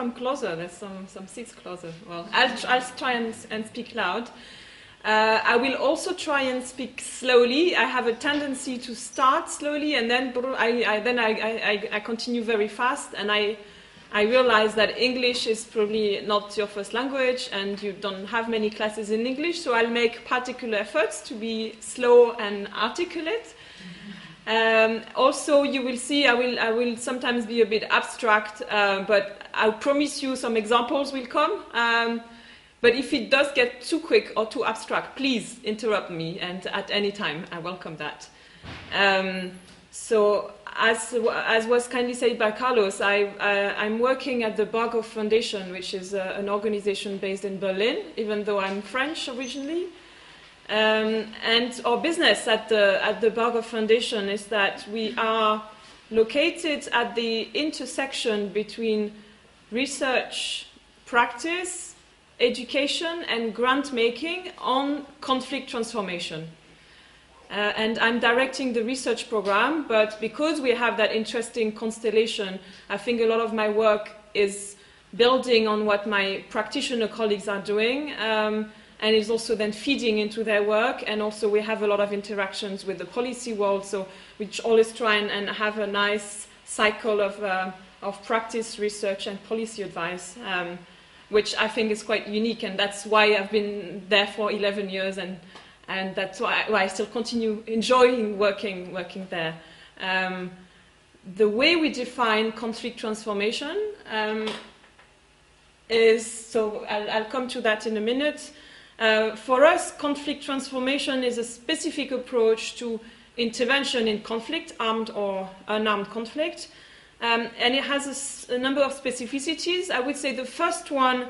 come closer. There's some, some seats closer. Well, I'll, I'll try and, and speak loud. Uh, I will also try and speak slowly. I have a tendency to start slowly and then I, I then I, I, I, continue very fast. And I, I realize that English is probably not your first language and you don't have many classes in English. So I'll make particular efforts to be slow and articulate. Um, also, you will see I will, I will sometimes be a bit abstract, uh, but I promise you some examples will come. Um, but if it does get too quick or too abstract, please interrupt me, and at any time, I welcome that. Um, so, as, as was kindly said by Carlos, I, am working at the Berghof Foundation, which is uh, an organization based in Berlin, even though I'm French originally. Um, and our business at the, at the Berghof Foundation is that we are located at the intersection between research practice education and grant making on conflict transformation. Uh, and I'm directing the research program, but because we have that interesting constellation, I think a lot of my work is building on what my practitioner colleagues are doing, um, and is also then feeding into their work. And also, we have a lot of interactions with the policy world, so we always try and, and have a nice cycle of, uh, of practice, research, and policy advice. Um, which I think is quite unique, and that's why I've been there for 11 years, and, and that's why, why I still continue enjoying working, working there. Um, the way we define conflict transformation um, is so I'll, I'll, come to that in a minute. Uh, for us, conflict transformation is a specific approach to intervention in conflict, armed or unarmed conflict, um, and it has a, number of specificities. I would say the first one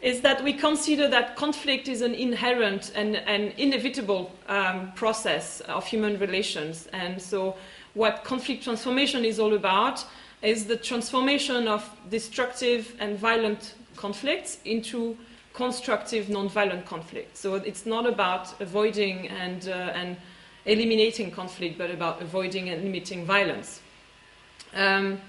is that we consider that conflict is an inherent and, and inevitable um, process of human relations. And so, what conflict transformation is all about is the transformation of destructive and violent conflicts into constructive non-violent conflict. So it's not about avoiding and, uh, and eliminating conflict, but about avoiding and limiting violence. Um,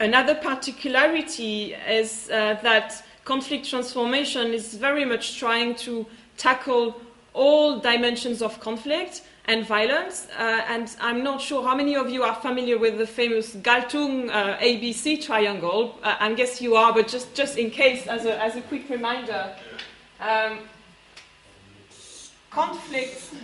another particularity is uh, that conflict transformation is very much trying to tackle all dimensions of conflict and violence. Uh, and I'm not sure how many of you are familiar with the famous Galtung uh, ABC triangle. Uh, I guess you are, but just, just in case, as a, as a quick reminder, um, conflict,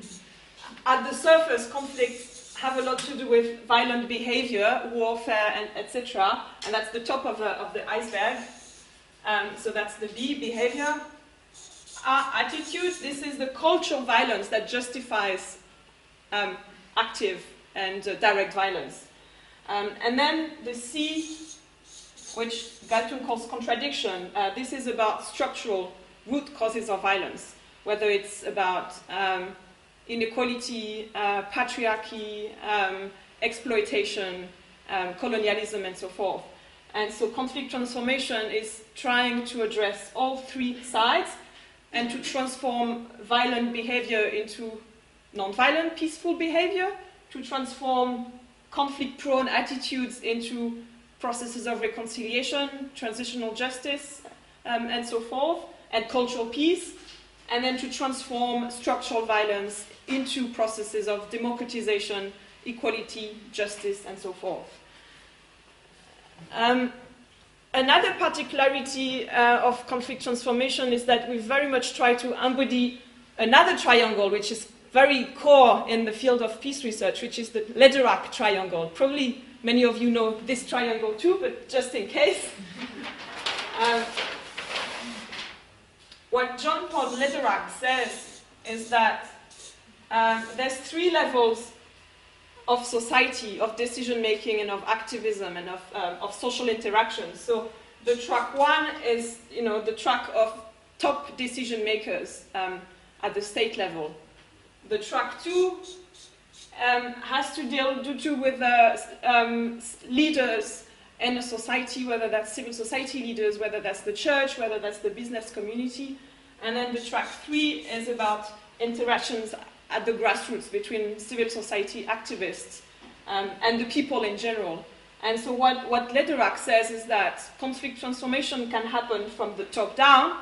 at the surface, conflict have a lot to do with violent behavior, warfare, and etc. And that's the top of the, of the iceberg. Um, so that's the B, behavior. Our attitude, this is the cultural violence that justifies um, active and uh, direct violence. Um, and then the C, which Galtung calls contradiction, uh, this is about structural root causes of violence, whether it's about um, inequality, uh, patriarchy, um, exploitation, um, colonialism, and so forth. And so conflict transformation is trying to address all three sides and to transform violent behavior into non-violent, peaceful behavior, to transform conflict-prone attitudes into processes of reconciliation, transitional justice, um, and so forth, and cultural peace, and then to transform structural violence into processes of democratization, equality, justice, and so forth. Um, another particularity uh, of conflict transformation is that we very much try to embody another triangle, which is very core in the field of peace research, which is the Lederach triangle. Probably many of you know this triangle too, but just in case. um, what John Paul Lederach says is that um, there's three levels of society, of decision making, and of activism, and of, um, of social interaction. So the track one is, you know, the track of top decision makers um, at the state level. The track two um, has to deal do to with uh, um, leaders in a society, whether that's civil society leaders, whether that's the church, whether that's the business community. And then the track three is about interactions at the grassroots between civil society activists um, and the people in general. And so what, what Lederach says is that conflict transformation can happen from the top down.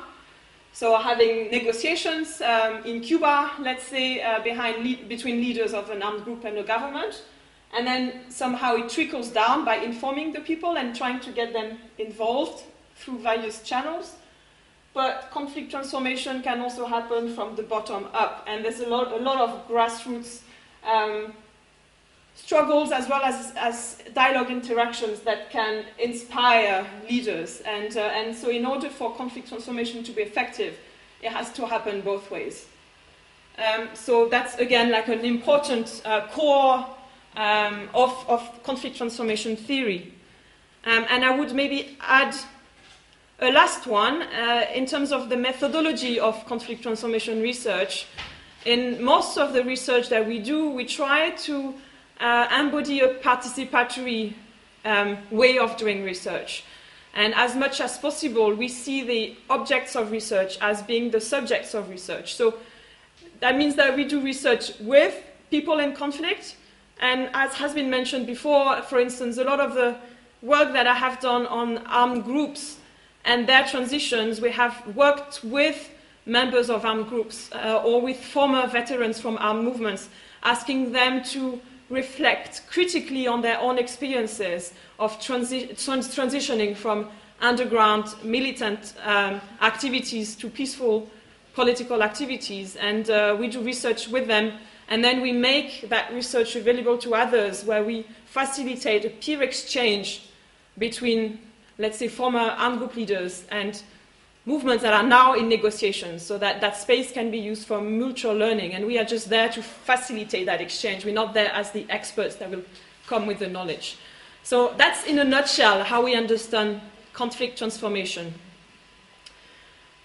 So having negotiations um, in Cuba, let's say, uh, behind le- between leaders of an armed group and a government, and then somehow it trickles down by informing the people and trying to get them involved through various channels. But conflict transformation can also happen from the bottom up, and there's a lot, a lot of grassroots um, struggles as well as, as dialogue interactions that can inspire leaders. And, uh, and so, in order for conflict transformation to be effective, it has to happen both ways. Um, so, that's again like an important uh, core um, of, of conflict transformation theory. Um, and I would maybe add a last one uh, in terms of the methodology of conflict transformation research. In most of the research that we do, we try to uh, embody a participatory um, way of doing research. And as much as possible, we see the objects of research as being the subjects of research. So that means that we do research with people in conflict. And as has been mentioned before, for instance, a lot of the work that I have done on armed groups and their transitions, we have worked with members of armed groups uh, or with former veterans from armed movements, asking them to reflect critically on their own experiences of transi- trans- transitioning from underground militant um, activities to peaceful political activities. And uh, we do research with them, and then we make that research available to others, where we facilitate a peer exchange between, let's say, former armed group leaders and movements that are now in negotiations so that that space can be used for mutual learning. And we are just there to facilitate that exchange. We're not there as the experts that will come with the knowledge. So that's in a nutshell how we understand conflict transformation.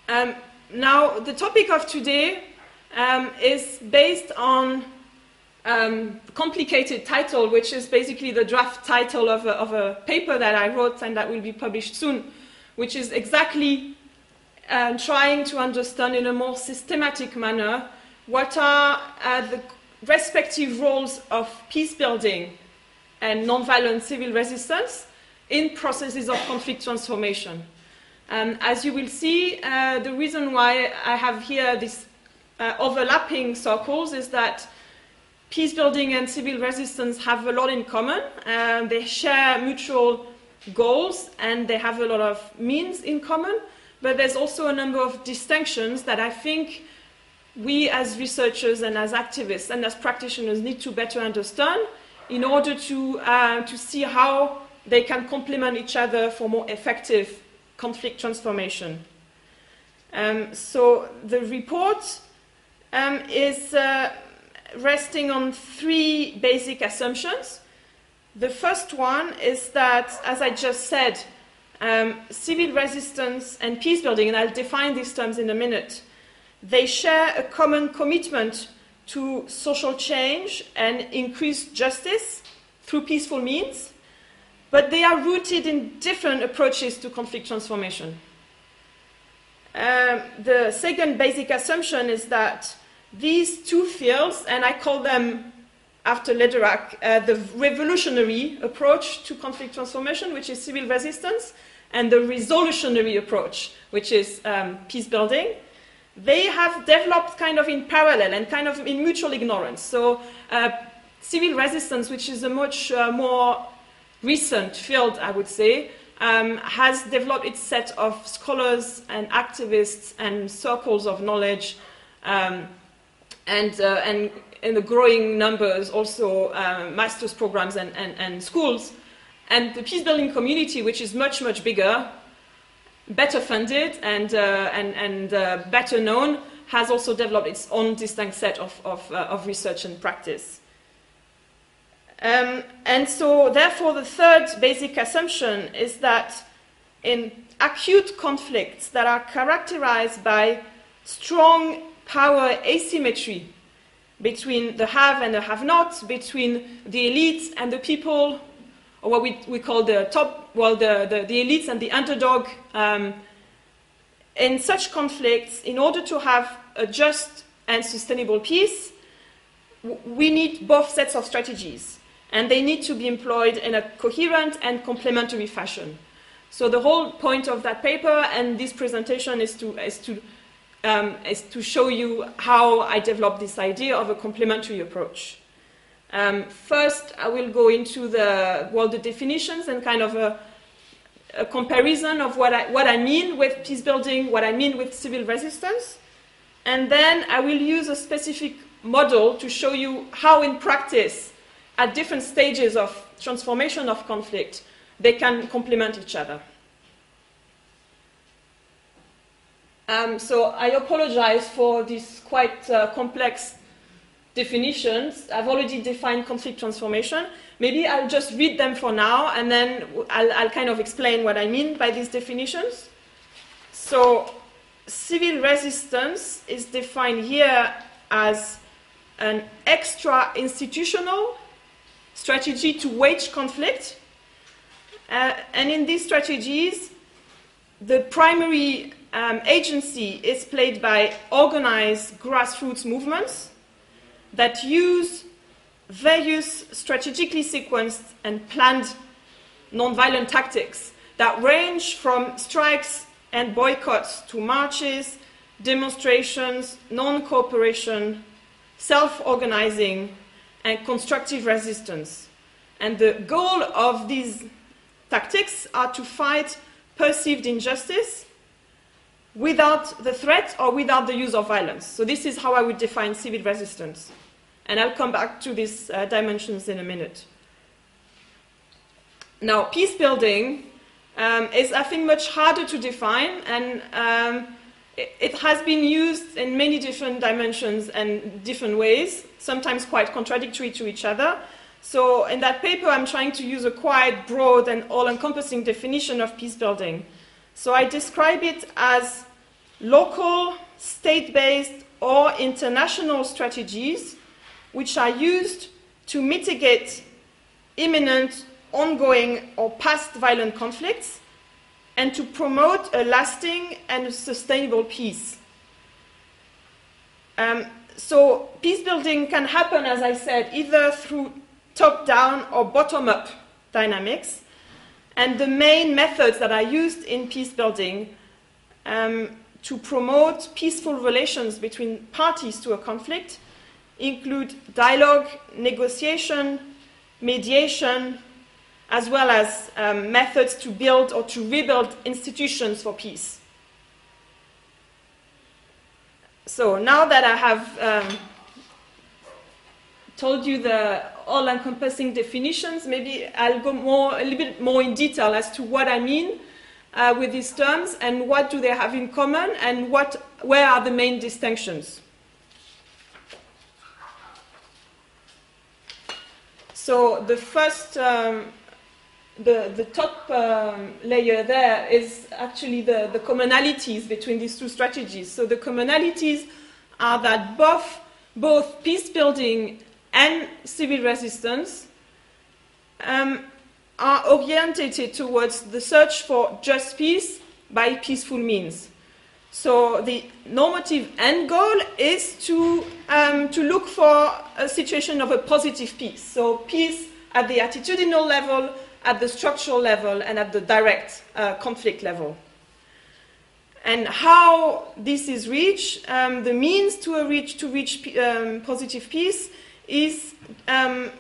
Um, now, the topic of today um, is based on um, complicated title, which is basically the draft title of a, of a paper that I wrote and that will be published soon, which is exactly and trying to understand in a more systematic manner what are uh, the respective roles of peace building and nonviolent civil resistance in processes of conflict transformation. Um, as you will see, uh, the reason why I have here these uh, overlapping circles is that peace building and civil resistance have a lot in common. Um, they share mutual goals and they have a lot of means in common but there's also a number of distinctions that I think we as researchers and as activists and as practitioners need to better understand in order to, uh, to see how they can complement each other for more effective conflict transformation. Um, so the report um, is uh, resting on three basic assumptions. The first one is that, as I just said, um, civil resistance and peace building, and I'll define these terms in a minute, they share a common commitment to social change and increased justice through peaceful means, but they are rooted in different approaches to conflict transformation. Um, the second basic assumption is that these two fields, and I call them after Lederach, uh, the revolutionary approach to conflict transformation, which is civil resistance, and the resolutionary approach, which is um, peace building, they have developed kind of in parallel and kind of in mutual ignorance. So, uh, civil resistance, which is a much uh, more recent field, I would say, um, has developed its set of scholars and activists and circles of knowledge, um, and, uh, and in the growing numbers also uh, master's programs and, and, and schools and the peace building community, which is much, much bigger, better funded, and, uh, and, and uh, better known, has also developed its own distinct set of, of, uh, of research and practice. Um, and so, therefore, the third basic assumption is that in acute conflicts that are characterized by strong power asymmetry between the have and the have not, between the elites and the people or what we, we call the top, well, the, the, the elites and the underdog. Um, in such conflicts, in order to have a just and sustainable peace, we need both sets of strategies. and they need to be employed in a coherent and complementary fashion. So the whole point of that paper and this presentation is to, is to, um, is to show you how I developed this idea of a complementary approach. Um, first, I will go into the, well, the definitions and kind of a, a comparison of what I, what I mean with peace building, what I mean with civil resistance. And then I will use a specific model to show you how, in practice, at different stages of transformation of conflict, they can complement each other. Um, so I apologize for these quite uh, complex definitions. I've already defined conflict transformation. Maybe I'll just read them for now, and then I'll, I'll kind of explain what I mean by these definitions. So civil resistance is defined here as an extra institutional strategy to wage conflict. Uh, and in these strategies, the primary um, agency is played by organized grassroots movements that use various strategically sequenced and planned nonviolent tactics that range from strikes and boycotts to marches, demonstrations, non cooperation, self organizing, and constructive resistance. And the goal of these tactics are to fight perceived injustice without the threat or without the use of violence. So, this is how I would define civil resistance. And I'll come back to these uh, dimensions in a minute. Now, peace building um, is, I think, much harder to define, and um, it, it, has been used in many different dimensions and different ways, sometimes quite contradictory to each other. So, in that paper, I'm trying to use a quite broad and all encompassing definition of peace building. So, I describe it as local, state based, or international strategies which are used to mitigate imminent, ongoing, or past violent conflicts and to promote a lasting and sustainable peace. Um, so, peace building can happen, as I said, either through top down or bottom up dynamics. And the main methods that are used in peace building um, to promote peaceful relations between parties to a conflict include dialogue, negotiation, mediation, as well as um, methods to build or to rebuild institutions for peace. So now that I have um, told you the all-encompassing definitions, maybe I'll go more, a little bit more in detail as to what I mean uh, with these terms and what do they have in common and what, where are the main distinctions. So the first, um, the, the top um, layer there is actually the, the commonalities between these two strategies. So the commonalities are that both, both peace building and civil resistance um, are orientated towards the search for just peace by peaceful means. So the normative end goal is to, um, to look for a situation of a positive peace. So peace at the attitudinal level, at the structural level, and at the direct uh, conflict level. And how this is reached, um, the means to reach, to reach um, positive peace is um,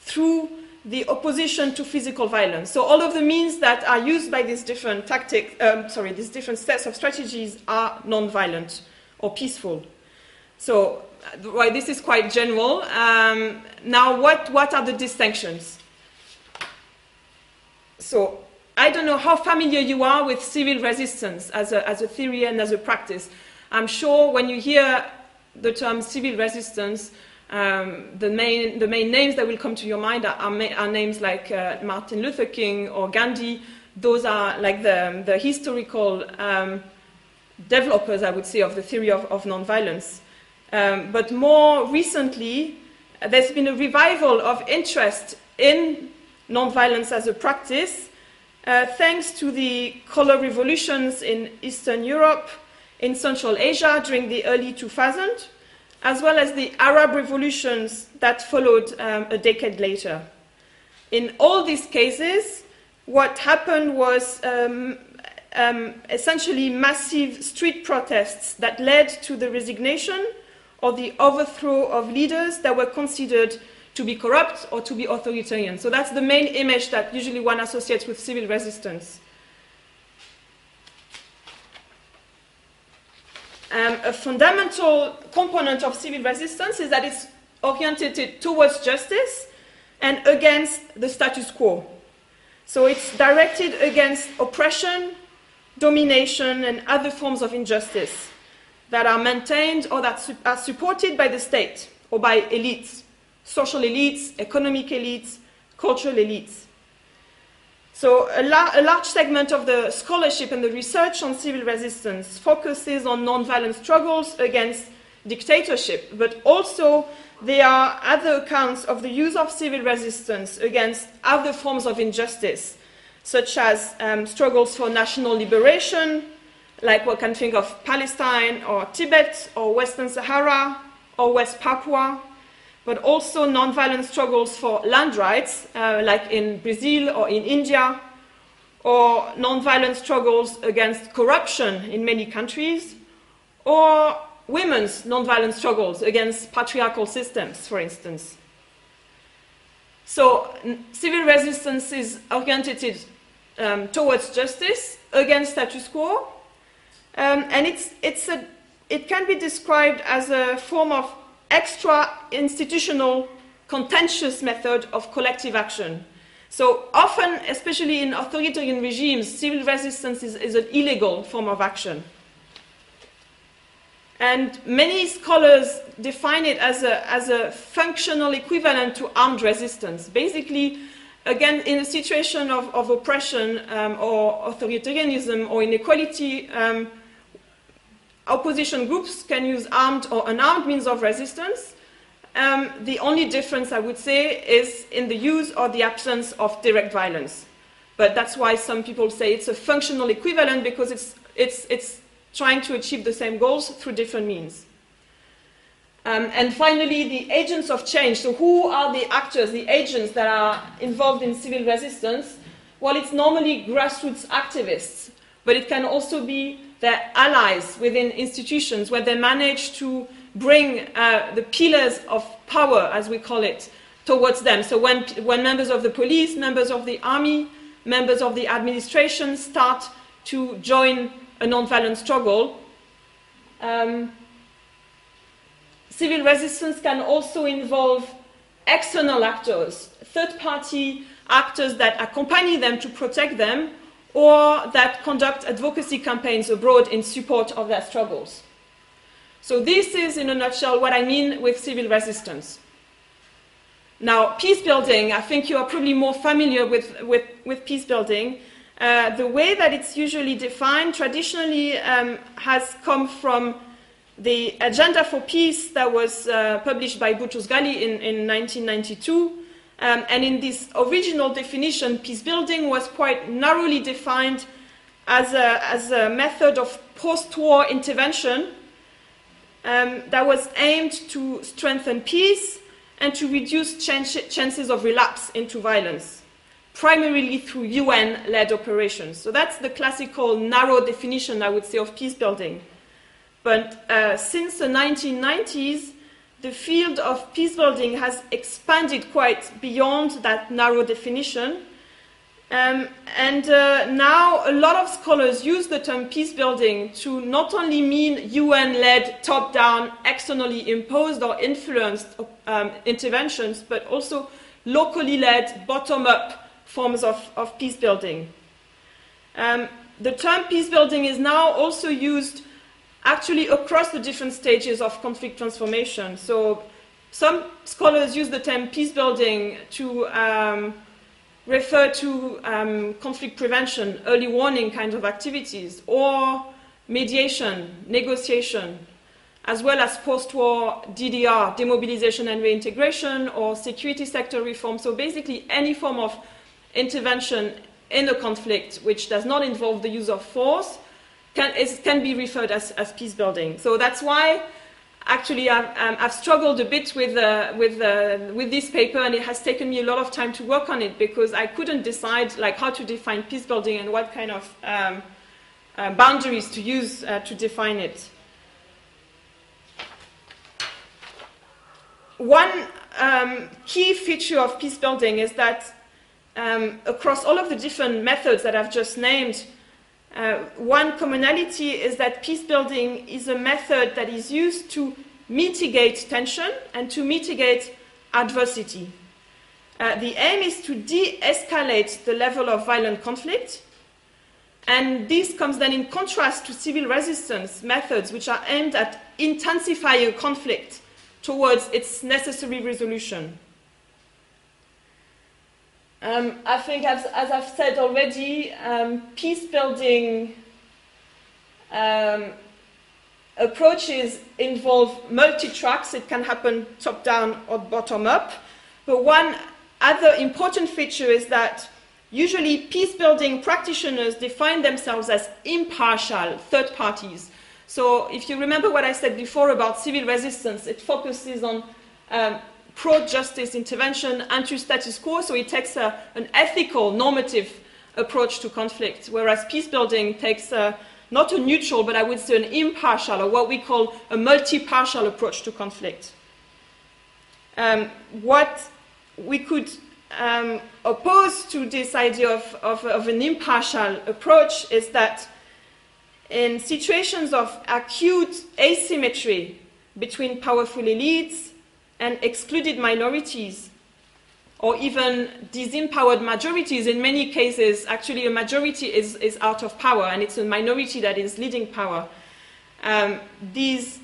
through the opposition to physical violence. So all of the means that are used by these different tactics, um, sorry, these different sets of strategies are non-violent or peaceful. So uh, well, this is quite general. Um, now, what, what are the distinctions? So I don't know how familiar you are with civil resistance as a, as a theory and as a practice. I'm sure when you hear the term civil resistance, um, the, main, the main names that will come to your mind are, are, are names like uh, Martin Luther King or Gandhi. Those are like the, the historical um, developers, I would say, of the theory of, of nonviolence. Um, but more recently, there's been a revival of interest in nonviolence as a practice, uh, thanks to the color revolutions in Eastern Europe, in Central Asia during the early 2000s, as well as the Arab revolutions that followed um, a decade later. in all these cases, what happened was um, um, essentially massive street protests that led to the resignation or the overthrow of leaders that were considered to be corrupt or to be authoritarian. So that's the main image that usually one associates with civil resistance. Um, a fundamental component of civil resistance is that it's oriented towards justice and against the status quo. So it's directed against oppression, domination, and other forms of injustice that are maintained or that su- are supported by the state or by elites, social elites, economic elites, cultural elites. So, a, la- a, large segment of the scholarship and the research on civil resistance focuses on nonviolent struggles against dictatorship, but also there are other accounts of the use of civil resistance against other forms of injustice, such as um, struggles for national liberation, like we can think of Palestine or Tibet or Western Sahara or West Papua, but also nonviolent struggles for land rights, uh, like in Brazil or in India, or nonviolent struggles against corruption in many countries, or women's nonviolent struggles against patriarchal systems, for instance. So, civil resistance is oriented um, towards justice, against status quo, um, and it's, it's a, it can be described as a form of extra institutional contentious method of collective action. So often, especially in authoritarian regimes, civil resistance is, is an illegal form of action. And many scholars define it as a, as a functional equivalent to armed resistance. Basically, again, in a situation of, of oppression um, or authoritarianism or inequality, um, opposition groups can use armed or unarmed means of resistance. Um, the only difference, I would say, is in the use or the absence of direct violence. But that's why some people say it's a functional equivalent because it's, it's, it's trying to achieve the same goals through different means. Um, and finally, the agents of change. So, who are the actors, the agents that are involved in civil resistance? Well, it's normally grassroots activists, but it can also be their allies within institutions where they manage to bring uh, the pillars of power, as we call it, towards them. So when, when members of the police, members of the army, members of the administration start to join a nonviolent struggle, um, civil resistance can also involve external actors, third party actors that accompany them to protect them or that conduct advocacy campaigns abroad in support of their struggles. So, this is, in a nutshell, what I mean with civil resistance. Now, peace building, I think you are probably more familiar with, with, with peace building. Uh, the way that it's usually defined traditionally um, has come from the Agenda for Peace that was uh, published by Boutros Ghali in, in 1992. Um, and in this original definition, peace building was quite narrowly defined as a, as a method of post war intervention um, that was aimed to strengthen peace and to reduce chances of relapse into violence, primarily through UN led operations. So that's the classical narrow definition, I would say, of peace building. But uh, since the 1990s, the field of peace building has expanded quite beyond that narrow definition. Um, and uh, now a lot of scholars use the term peace building to not only mean UN led, top down, externally imposed or influenced um, interventions, but also locally led, bottom up forms of, of peace building. Um, the term peace building is now also used actually across the different stages of conflict transformation. So some scholars use the term peace building to um, refer to um, conflict prevention, early warning kind of activities, or mediation, negotiation, as well as post war DDR, demobilization and reintegration, or security sector reform. So basically, any form of intervention in a conflict which does not involve the use of force can, is, can be referred as, as peace building. So that's why actually I've, um, I've, struggled a bit with, uh, with, uh, with this paper and it has taken me a lot of time to work on it because I couldn't decide like how to define peace building and what kind of um, uh, boundaries to use uh, to define it. One um, key feature of peace building is that um, across all of the different methods that I've just named, uh, one commonality is that peace building is a method that is used to mitigate tension and to mitigate adversity. Uh, the aim is to de escalate the level of violent conflict, and this comes then in contrast to civil resistance methods, which are aimed at intensifying conflict towards its necessary resolution. Um, I think, as, as, I've said already, um, peace building um, approaches involve multi tracks. It can happen top down or bottom up. But one other important feature is that usually peace building practitioners define themselves as impartial third parties. So, if you remember what I said before about civil resistance, it focuses on um, pro-justice intervention, anti-status quo, so it takes a, an ethical, normative approach to conflict, whereas peace building takes a, not a neutral, but I would say an impartial, or what we call a multi-partial approach to conflict. Um, what we could um, oppose to this idea of, of, of an impartial approach is that in situations of acute asymmetry between powerful elites and excluded minorities or even disempowered majorities. In many cases, actually, a majority is, is out of power and it's a minority that is leading power. Um, this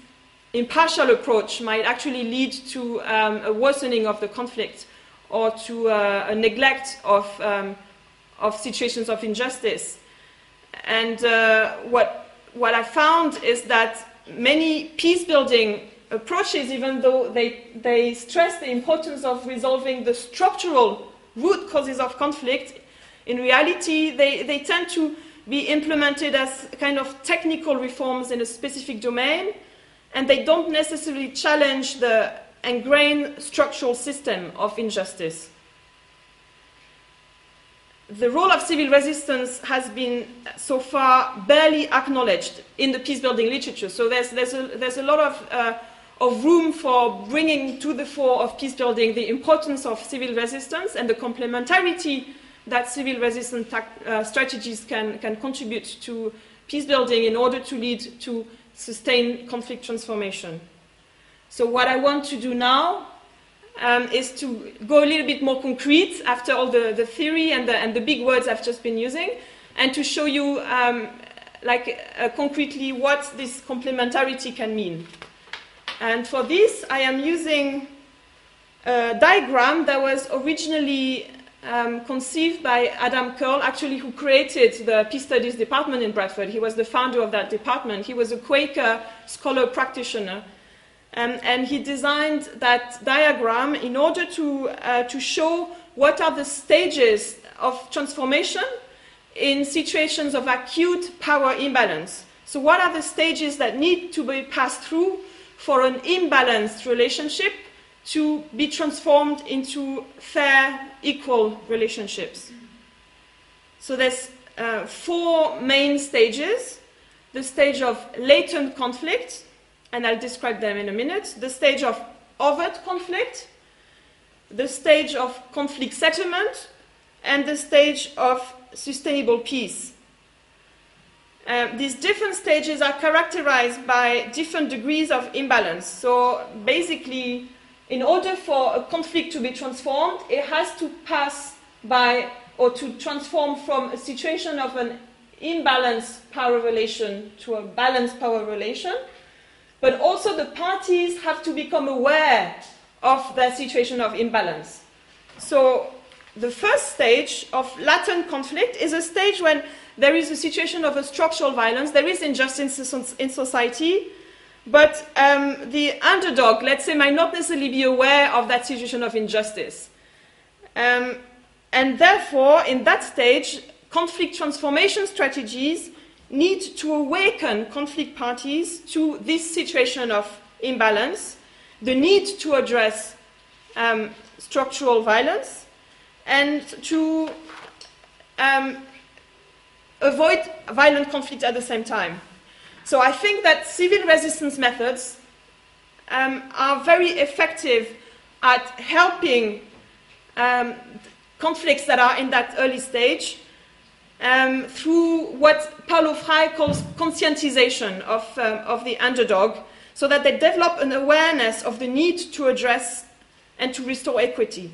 impartial approach might actually lead to um, a worsening of the conflict or to uh, a neglect of, um, of situations of injustice. And uh, what, what I found is that many peace building approaches, even though they, they stress the importance of resolving the structural root causes of conflict, in reality, they, they tend to be implemented as kind of technical reforms in a specific domain, and they don't necessarily challenge the ingrained structural system of injustice. The role of civil resistance has been so far barely acknowledged in the peace building literature. So there's, there's, a, there's a lot of uh, of room for bringing to the fore of peace building the importance of civil resistance and the complementarity that civil resistance uh, strategies can, can contribute to peace building in order to lead to sustained conflict transformation. So, what I want to do now um, is to go a little bit more concrete after all the, the theory and the, and the big words I've just been using, and to show you, um, like, uh, concretely what this complementarity can mean. And for this, I am using a diagram that was originally um, conceived by Adam Curle, actually, who created the Peace Studies department in Bradford. He was the founder of that department. He was a Quaker scholar practitioner. Um, and he designed that diagram in order to, uh, to show what are the stages of transformation in situations of acute power imbalance. So, what are the stages that need to be passed through for an imbalanced relationship to be transformed into fair, equal relationships. So there's uh, four main stages. The stage of latent conflict, and I'll describe them in a minute. The stage of overt conflict, the stage of conflict settlement, and the stage of sustainable peace. Um, these different stages are characterized by different degrees of imbalance. So basically, in order for a conflict to be transformed, it has to pass by or to transform from a situation of an imbalanced power relation to a balanced power relation. But also, the parties have to become aware of their situation of imbalance. So, the first stage of latent conflict is a stage when there is a situation of a structural violence, there is injustice in society, but um, the underdog, let's say, might not necessarily be aware of that situation of injustice. Um, and therefore, in that stage, conflict transformation strategies need to awaken conflict parties to this situation of imbalance, the need to address um, structural violence, and to um, avoid violent conflict at the same time. So I think that civil resistance methods um, are very effective at helping um, conflicts that are in that early stage um, through what Paulo Freire calls conscientization of, um, of the underdog, so that they develop an awareness of the need to address and to restore equity.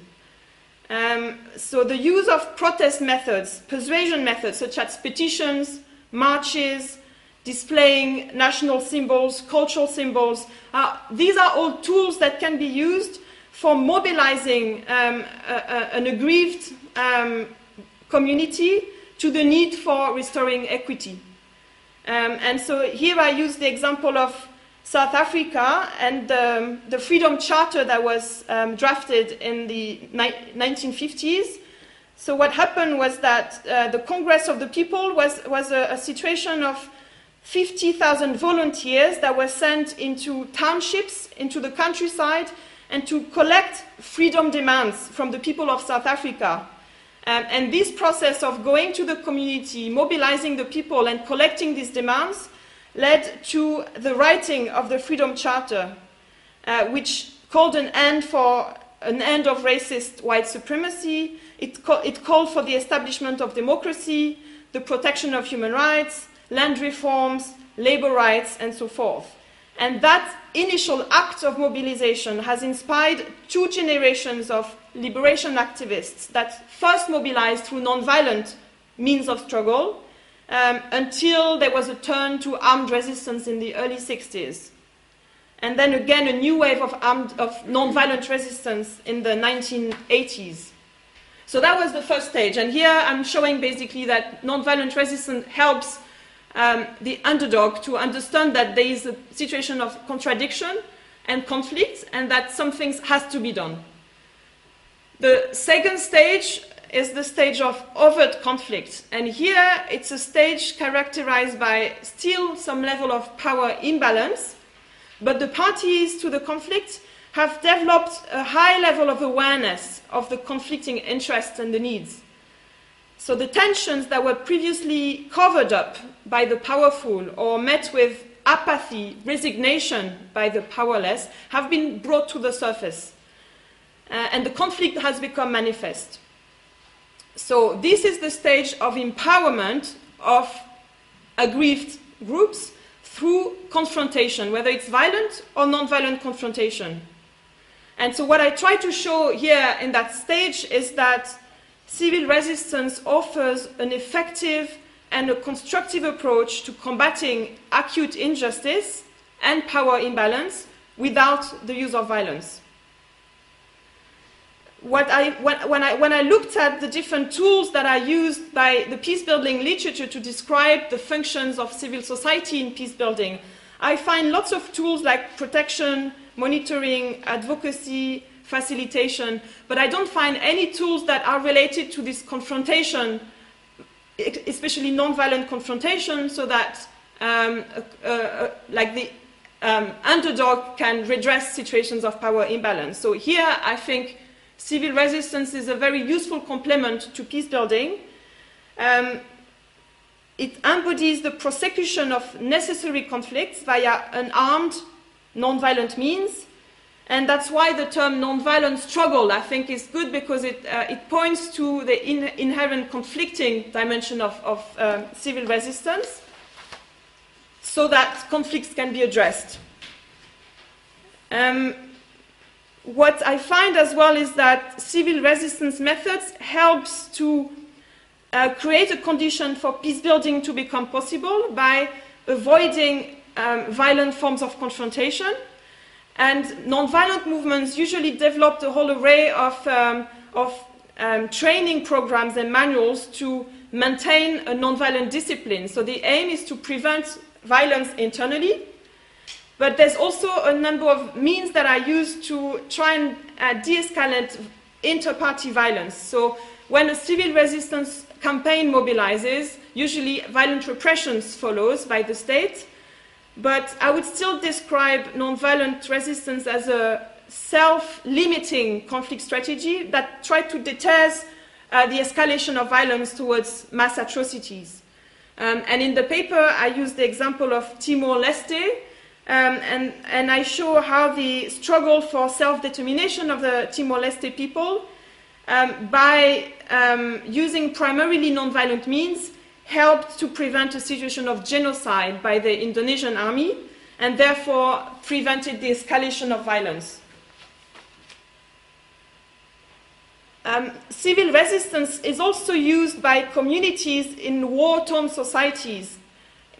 Um, so the use of protest methods, persuasion methods such as petitions, marches, displaying national symbols, cultural symbols, uh, these are all tools that can be used for mobilizing um, a, a, an aggrieved um, community to the need for restoring equity. Um, and so here I use the example of South Africa and the Freedom Charter that was um, drafted in the ni- 1950s. So what happened was that uh, the Congress of the People was, was a, a situation of 50,000 volunteers that were sent into townships, into the countryside, and to collect freedom demands from the people of South Africa. Um, and this process of going to the community, mobilizing the people, and collecting these demands led to the writing of the Freedom Charter, uh, which called an end for an end of racist white supremacy. It, co- it called for the establishment of democracy, the protection of human rights, land reforms, labor rights, and so forth. And that initial act of mobilization has inspired two generations of liberation activists that first mobilized through nonviolent means of struggle um, until there was a turn to armed resistance in the early 60s. And then again, a new wave of, armed, of nonviolent resistance in the 1980s. So that was the first stage. And here I'm showing basically that nonviolent resistance helps um, the underdog to understand that there is a situation of contradiction and conflict and that something has to be done. The second stage is the stage of overt conflict. And here it's a stage characterized by still some level of power imbalance, but the parties to the conflict have developed a high level of awareness of the conflicting interests and the needs. So the tensions that were previously covered up by the powerful or met with apathy, resignation by the powerless have been brought to the surface. Uh, and the conflict has become manifest. So this is the stage of empowerment of aggrieved groups through confrontation, whether it's violent or non-violent confrontation. And so what I try to show here in that stage is that civil resistance offers an effective and a constructive approach to combating acute injustice and power imbalance without the use of violence. I, when, when, I, when I looked at the different tools that are used by the peace building literature to describe the functions of civil society in peace building, I find lots of tools like protection, monitoring, advocacy, facilitation, but I don't find any tools that are related to this confrontation, especially non-violent confrontation, so that um, uh, uh, like the um, underdog can redress situations of power imbalance. So here, I think civil resistance is a very useful complement to peace building. Um, it embodies the prosecution of necessary conflicts via unarmed, non-violent means, and that's why the term nonviolent struggle, I think, is good because it, uh, it points to the in, inherent conflicting dimension of, of um, civil resistance so that conflicts can be addressed. Um, what I find as well is that civil resistance methods helps to uh, create a condition for peace building to become possible by avoiding um, violent forms of confrontation and nonviolent movements usually developed a whole array of, um, of um, training programs and manuals to maintain a nonviolent discipline. So the aim is to prevent violence internally, but there's also a number of means that are used to try and uh, de escalate inter party violence. So when a civil resistance campaign mobilizes, usually violent repressions follows by the state. but I would still describe nonviolent resistance as a self limiting conflict strategy that tried to deter uh, the escalation of violence towards mass atrocities. Um, and in the paper, I use the example of Timor Leste, um, and, and I show how the struggle for self determination of the Timor Leste people, um, by um, using primarily nonviolent means, helped to prevent a situation of genocide by the Indonesian army and therefore prevented the escalation of violence. Um, civil resistance is also used by communities in war torn societies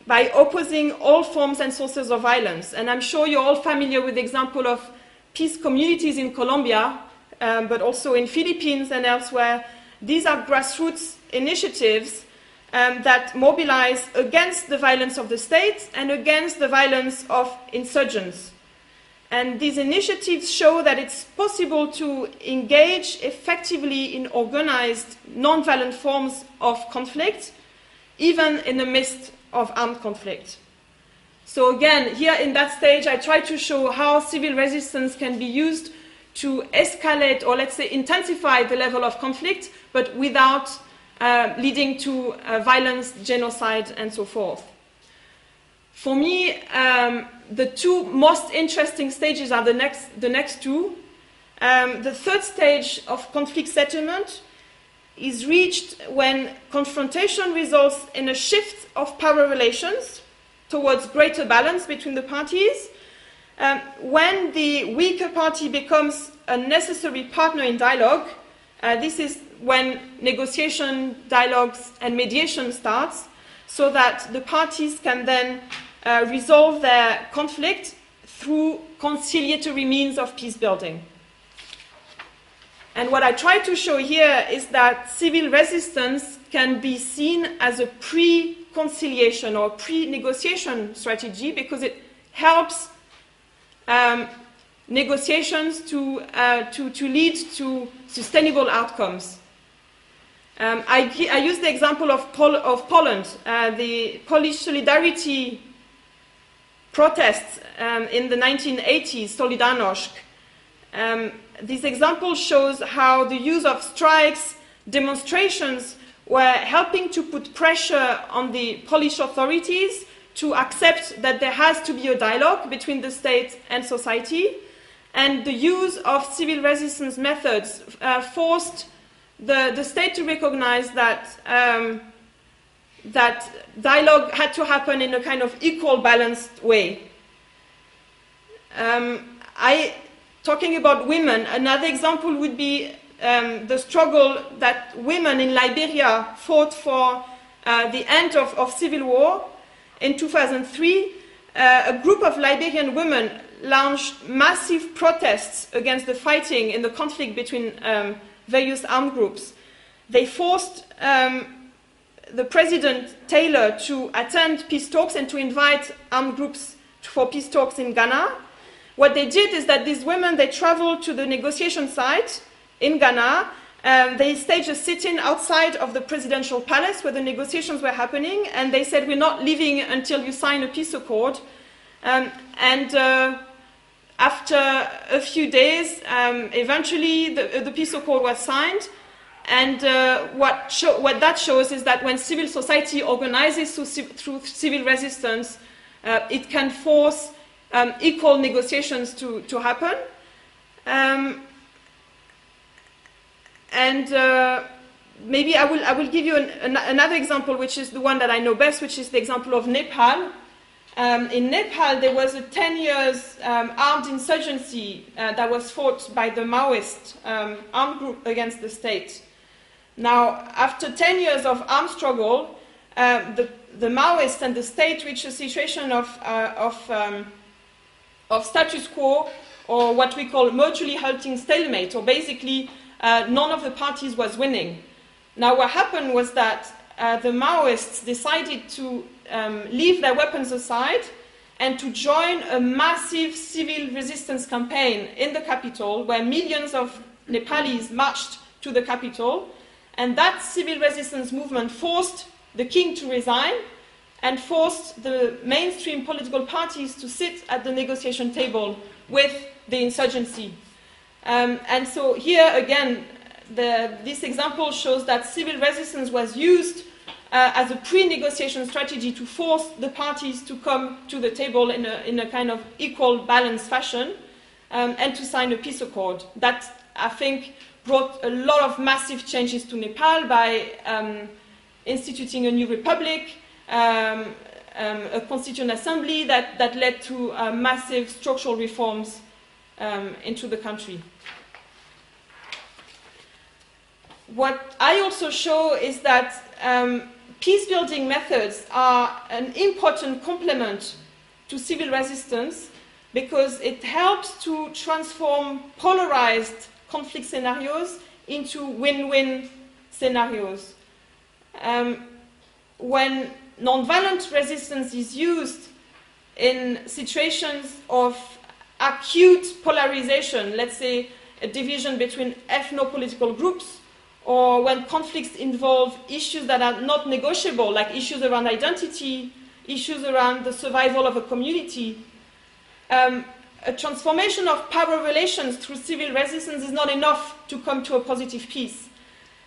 by opposing all forms and sources of violence. And I'm sure you're all familiar with the example of peace communities in Colombia, um, but also in Philippines and elsewhere. These are grassroots initiatives um, that mobilize against the violence of the state and against the violence of insurgents. And these initiatives show that it's possible to engage effectively in organized nonviolent forms of conflict, even in the midst of armed conflict. So, again, here in that stage, I try to show how civil resistance can be used to escalate or, let's say, intensify the level of conflict, but without uh, leading to uh, violence, genocide, and so forth. For me, um, the two most interesting stages are the next, the next two. Um, the third stage of conflict settlement is reached when confrontation results in a shift of power relations towards greater balance between the parties, um, when the weaker party becomes a necessary partner in dialogue. Uh, this is when negotiation, dialogues, and mediation starts, so that the parties can then uh, resolve their conflict through conciliatory means of peace building. And what I try to show here is that civil resistance can be seen as a pre conciliation or pre negotiation strategy because it helps um, negotiations to, uh, to, to lead to sustainable outcomes. Um, I, I, use the example of, Pol- of Poland. Uh, the Polish Solidarity protests um, in the 1980s, Solidarność. This example shows how the use of strikes, demonstrations, were helping to put pressure on the Polish authorities to accept that there has to be a dialogue between the state and society. And the use of civil resistance methods uh, forced the, the state to recognize that, um, that dialogue had to happen in a kind of equal, balanced way. Um, I, talking about women, another example would be um, the struggle that women in Liberia fought for uh, the end of, of, civil war. In 2003, uh, a group of Liberian women launched massive protests against the fighting in the conflict between um, various armed groups. They forced um, the President Taylor to attend peace talks and to invite armed groups for peace talks in Ghana. What they did is that these women they traveled to the negotiation site in Ghana. Um, they staged a sit-in outside of the presidential palace where the negotiations were happening, and they said, "We're not leaving until you sign a peace accord." Um, and uh, after a few days, um, eventually the, the, peace accord was signed. And uh, what, what, that shows is that when civil society organizes through, through civil resistance, uh, it can force um, equal negotiations to, to happen. Um, and uh, maybe I will, I will give you an, an, another example, which is the one that I know best, which is the example of Nepal. Um, in Nepal, there was a 10 years um, armed insurgency uh, that was fought by the Maoist um, armed group against the state. Now, after 10 years of armed struggle, uh, the, the Maoists and the state reached a situation of, uh, of, um, of status quo, or what we call mutually halting stalemate, or basically uh, none of the parties was winning. Now, what happened was that uh, the Maoists decided to um, leave their weapons aside and to join a massive civil resistance campaign in the capital where millions of Nepalis marched to the capital. And that civil resistance movement forced the king to resign and forced the mainstream political parties to sit at the negotiation table with the insurgency. Um, and so here again, the, this example shows that civil resistance was used uh, as a pre-negotiation strategy to force the parties to come to the table in a, in a kind of equal, balanced fashion um, and to sign a peace accord. That, I think, brought a lot of massive changes to Nepal by um, instituting a new republic, um, um a constituent assembly that, that led to uh, massive structural reforms um, into the country. What I also show is that um, peace building methods are an important complement to civil resistance because it helps to transform polarized conflict scenarios into win win scenarios. Um, when nonviolent resistance is used in situations of acute polarization, let's say a division between ethno political groups, or when conflicts involve issues that are not negotiable, like issues around identity, issues around the survival of a community, um, a transformation of power relations through civil resistance is not enough to come to a positive peace.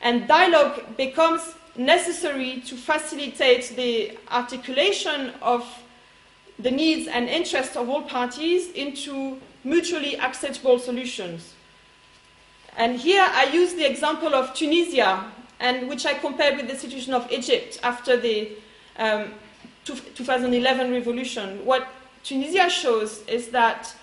And dialogue becomes necessary to facilitate the articulation of the needs and interests of all parties into mutually acceptable solutions. And here I use the example of Tunisia, and which I compared with the situation of Egypt after the um, 2011 revolution. What Tunisia shows is that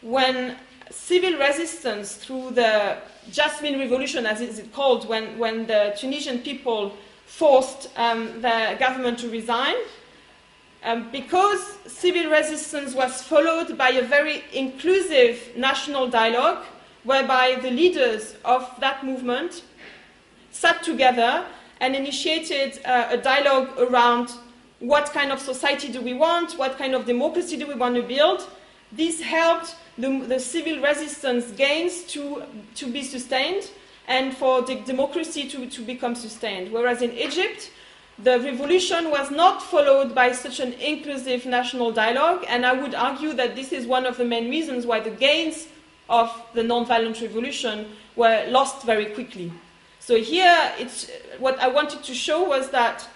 when civil resistance through the Jasmine Revolution, as it's called, when, when the Tunisian people forced um, the government to resign, um, because civil resistance was followed by a very inclusive national dialogue, whereby the leaders of that movement sat together and initiated uh, a dialogue around what kind of society do we want, what kind of democracy do we want to build. This helped the, the civil resistance gains to, to be sustained and for the democracy to, to become sustained. Whereas in Egypt, the revolution was not followed by such an inclusive national dialogue, and I would argue that this is one of the main reasons why the gains of the non-violent revolution were lost very quickly. So here, it's what I wanted to show was that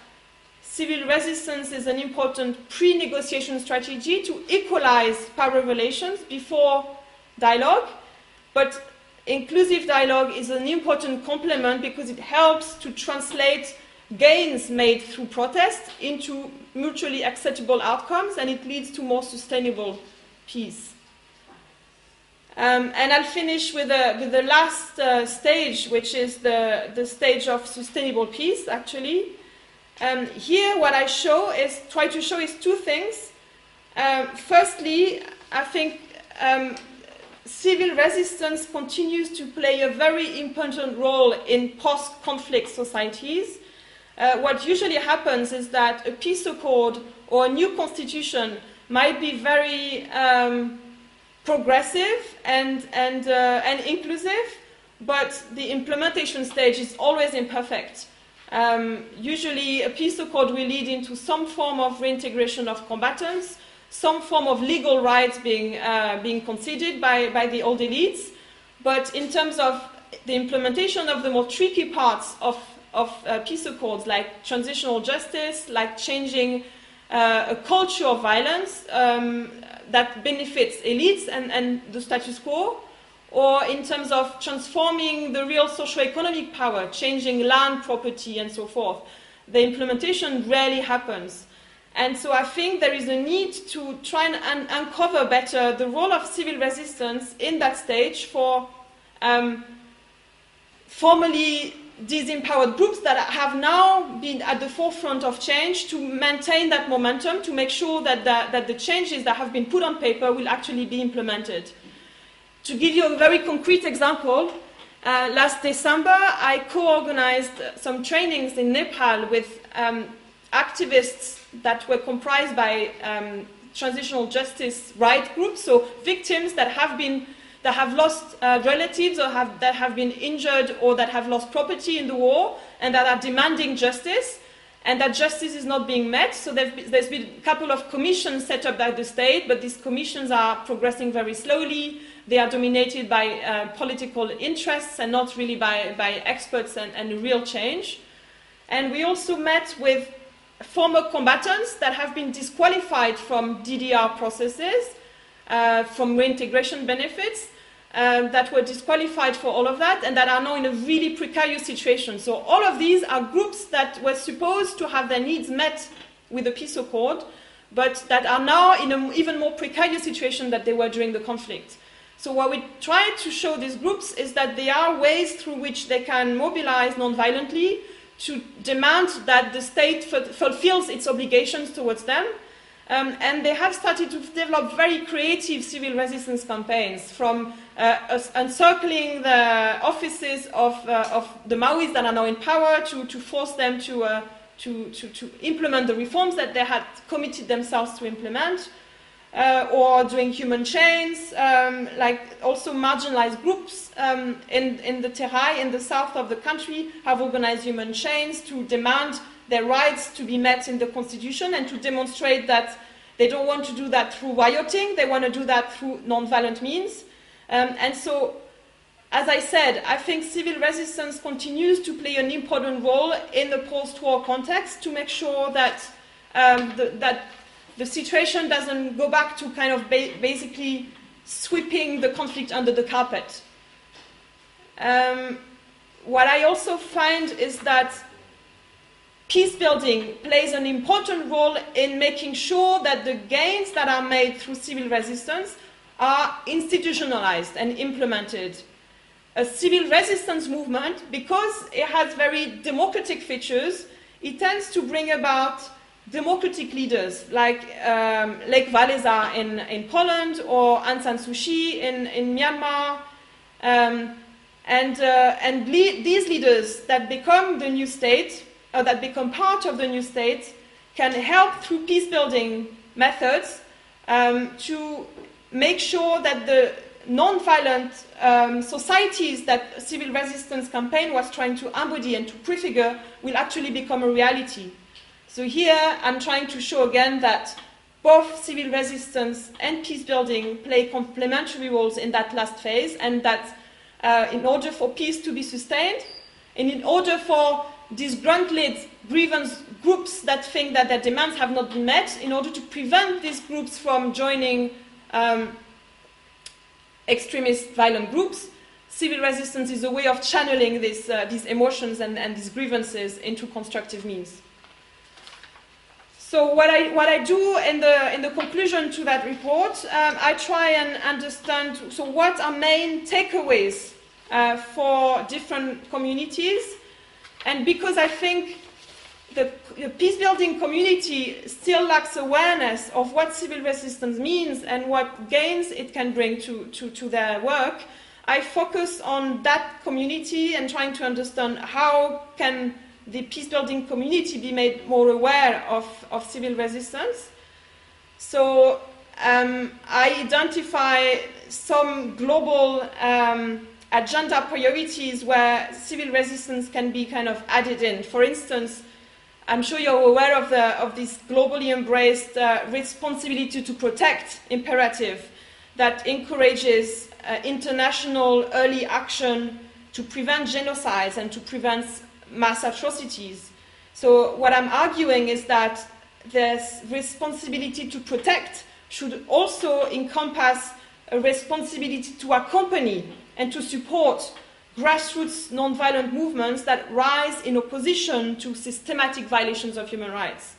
civil resistance is an important pre-negotiation strategy to equalize power relations before dialogue, but inclusive dialogue is an important complement because it helps to translate gains made through protest into mutually acceptable outcomes and it leads to more sustainable peace. Um, and I'll finish with, a, with the last uh, stage, which is the, the stage of sustainable peace, actually. Um, here, what I show is try to show is two things. Um, firstly, I think um, civil resistance continues to play a very important role in post-conflict societies. Uh, what usually happens is that a peace accord or a new constitution might be very um, progressive and, and, uh, and inclusive, but the implementation stage is always imperfect. Um, usually, a peace accord will lead into some form of reintegration of combatants, some form of legal rights being, uh, being conceded by, by the old elites. But in terms of the implementation of the more tricky parts of, of uh, peace accords, like transitional justice, like changing uh, a culture of violence um, that benefits elites and, and the status quo, or in terms of transforming the real socio-economic power, changing land property and so forth. The implementation rarely happens. And so I think there is a need to try and un- uncover better the role of civil resistance in that stage for um, formerly disempowered groups that have now been at the forefront of change to maintain that momentum, to make sure that the, that the changes that have been put on paper will actually be implemented. To give you a very concrete example, uh, last December I co organized some trainings in Nepal with um, activists that were comprised by um, transitional justice right groups, so victims that have been that have lost uh, relatives or have, that have been injured or that have lost property in the war and that are demanding justice. and that justice is not being met. So there's been a couple of commissions set up by the state, but these commissions are progressing very slowly. They are dominated by uh, political interests and not really by, by experts and, and real change. And we also met with former combatants that have been disqualified from DDR processes, uh, from reintegration benefits, um, that were disqualified for all of that and that are now in a really precarious situation. So all of these are groups that were supposed to have their needs met with the peace accord, but that are now in an even more precarious situation than they were during the conflict. So what we try to show these groups is that there are ways through which they can mobilize non-violently to demand that the state fulfills its obligations towards them. Um, and they have started to develop very creative civil resistance campaigns from uh, encircling the offices of, uh, of the Maoists that are now in power to, to force them to, uh, to, to, to, implement the reforms that they had committed themselves to implement, uh, or doing human chains, um, like also marginalized groups um, in, in the Terai, in the south of the country, have organized human chains to demand their rights to be met in the constitution and to demonstrate that they don't want to do that through rioting, they want to do that through non-violent means. Um, and so, as I said, I think civil resistance continues to play an important role in the post-war context to make sure that, um, the, that the situation doesn't go back to kind of ba basically sweeping the conflict under the carpet. Um, what I also find is that peace building plays an important role in making sure that the gains that are made through civil resistance are institutionalized and implemented. A civil resistance movement, because it has very democratic features, it tends to bring about democratic leaders like um, Lech Walesa in, in Poland or Aung San Suu Kyi in, in Myanmar. Um, and uh, and le these leaders that become the new state, or that become part of the new state, can help through peace building methods um, to make sure that the non-violent um, societies that civil resistance campaign was trying to embody and to prefigure will actually become a reality. So here I'm trying to show again that both civil resistance and peace building play complementary roles in that last phase and that uh, in order for peace to be sustained and in order for disgruntled grievance groups that think that their demands have not been met, in order to prevent these groups from joining um, extremist violent groups, civil resistance is a way of channeling this, uh, these emotions and, and, these grievances into constructive means. So what I, what I do in the, in the conclusion to that report, um, I try and understand, so what are main takeaways uh, for different communities? And because I think the, the peace building community still lacks awareness of what civil resistance means and what gains it can bring to, to, to their work. I focus on that community and trying to understand how can the peace building community be made more aware of, of civil resistance. So um, I identify some global um, agenda priorities where civil resistance can be kind of added in. For instance, I'm sure you're aware of, the, of this globally embraced uh, responsibility to protect imperative that encourages uh, international early action to prevent genocides and to prevent mass atrocities. So, what I'm arguing is that this responsibility to protect should also encompass a responsibility to accompany and to support grassroots nonviolent movements that rise in opposition to systematic violations of human rights.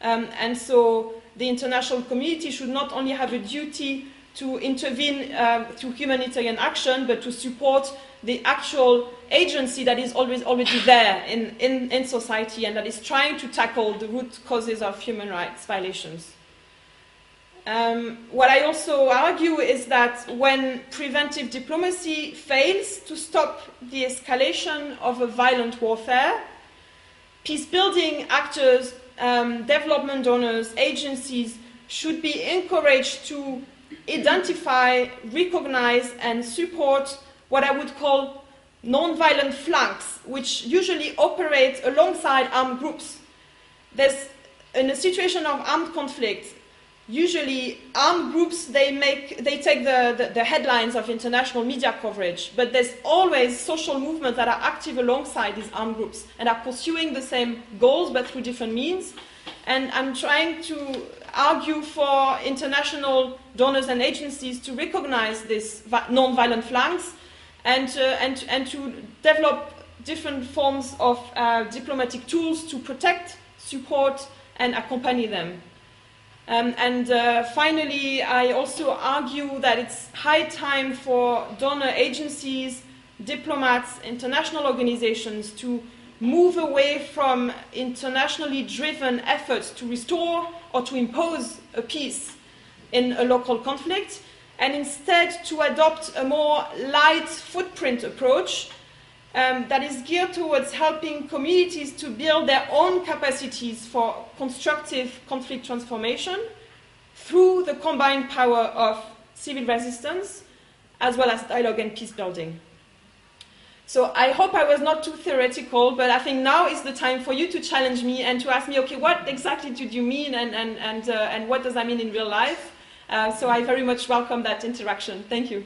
Um, and so the international community should not only have a duty to intervene uh, through humanitarian action, but to support the actual agency that is always already there in, in, in society and that is trying to tackle the root causes of human rights violations. Um, what I also argue is that when preventive diplomacy fails to stop the escalation of a violent warfare, peace building actors, um, development donors, agencies should be encouraged to identify, recognize, and support what I would call non-violent flanks, which usually operate alongside armed groups. There's in a situation of armed conflict, usually armed groups they make they take the, the, the, headlines of international media coverage but there's always social movements that are active alongside these armed groups and are pursuing the same goals but through different means. And i'm trying to argue for international donors and agencies to recognize these non-violent flanks and, uh, and, and to develop different forms of uh, diplomatic tools to protect support and accompany them. Um, and uh, finally, I also argue that it's high time for donor agencies, diplomats, international organizations to move away from internationally driven efforts to restore or to impose a peace in a local conflict, and instead to adopt a more light footprint approach um, that is geared towards helping communities to build their own capacities for constructive conflict transformation through the combined power of civil resistance as well as dialogue and peace building. So I hope I was not too theoretical, but I think now is the time for you to challenge me and to ask me, okay, what exactly did you mean and, and, and, uh, and what does that mean in real life? Uh, so I very much welcome that interaction. Thank you.